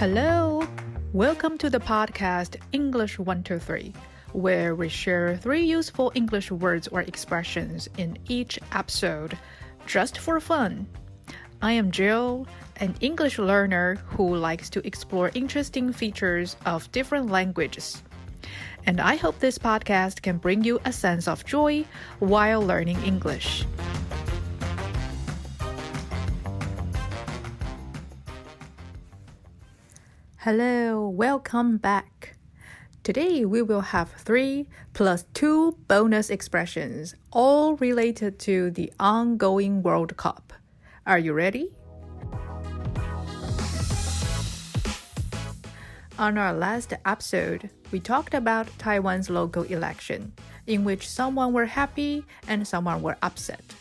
Hello, welcome to the podcast English 123, where we share three useful English words or expressions in each episode just for fun. I am Jill, an English learner who likes to explore interesting features of different languages. And I hope this podcast can bring you a sense of joy while learning English. Hello, welcome back. Today we will have three plus two bonus expressions, all related to the ongoing World Cup. Are you ready? On our last episode, we talked about Taiwan's local election, in which someone were happy and someone were upset.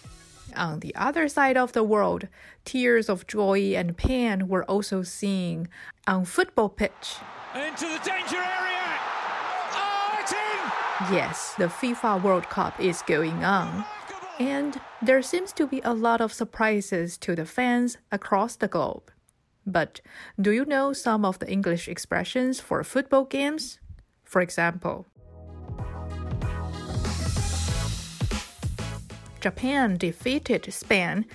On the other side of the world, tears of joy and pain were also seen on football pitch. Into the danger area! Oh! Yes, the FIFA World Cup is going on. And there seems to be a lot of surprises to the fans across the globe. But do you know some of the English expressions for football games? For example, Japan defeated Spain,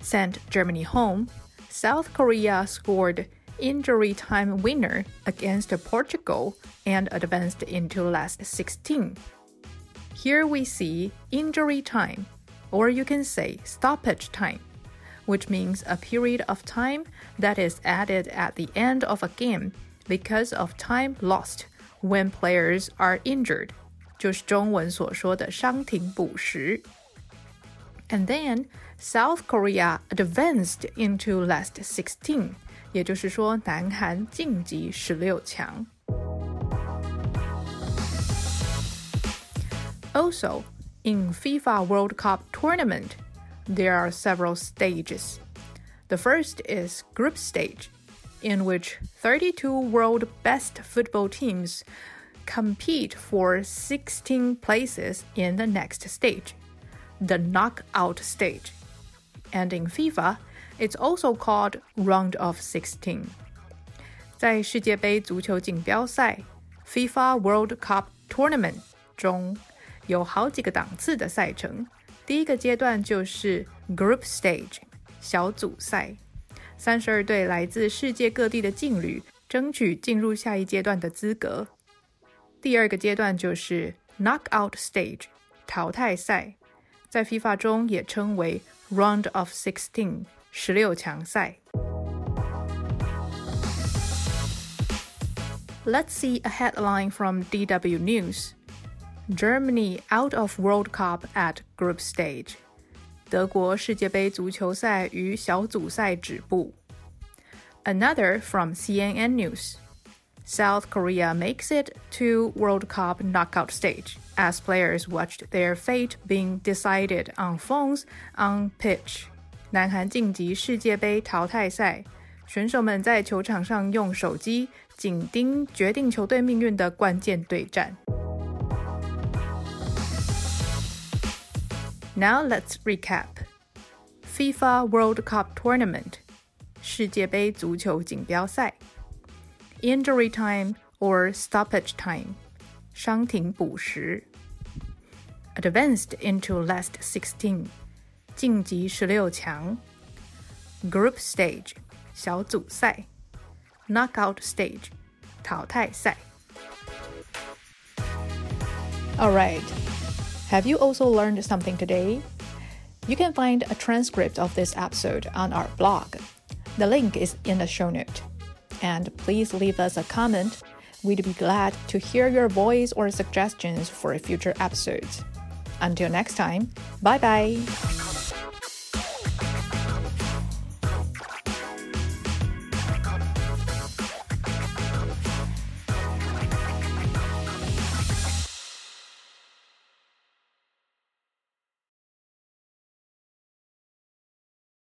sent Germany home. South Korea scored injury time winner against Portugal and advanced into last 16. Here we see injury time, or you can say stoppage time, which means a period of time that is added at the end of a game because of time lost when players are injured. 就是中文所说的伤停补时。 and then South Korea advanced into last 16, 也就是说，南韩晋级十六强。Also, in FIFA World Cup tournament, there are several stages. The first is group stage, in which 32 world best football teams compete for 16 places in the next stage the knockout stage. And in FIFA, it's also called round of 16. 在世界杯足球锦标赛 FIFA World Cup Tournament 中，有好几个档次的赛程。第一个阶段就是 Group Stage 小组赛，三十二队来自世界各地的劲旅争取进入下一阶段的资格。第二个阶段就是 Knockout Stage 淘汰赛。 在 FIFA 中也称为 Round of Sixteen 十六强赛。Let's see a headline from DW News. Germany out of World Cup at group stage. 德国世界杯足球赛于小组赛止步。Another from CNN News. South Korea makes it to World Cup knockout stage as players watched their fate being decided on phones on pitch. 南韩晋级世界杯淘汰赛，选手们在球场上用手机紧盯决定球队命运的关键对战。Now let's recap. FIFA World Cup Tournament 世界杯足球锦标赛。 injury time or stoppage time, 伤停补时. Advanced into last 16, 晋级十六强. Group stage, 小组赛. Knockout stage, 淘汰赛. Alright, have you also learned something today? You can find a transcript of this episode on our blog. The link is in the show note and please leave us a comment. We'd be glad to hear your voice or suggestions for future episodes. Until next time, bye bye.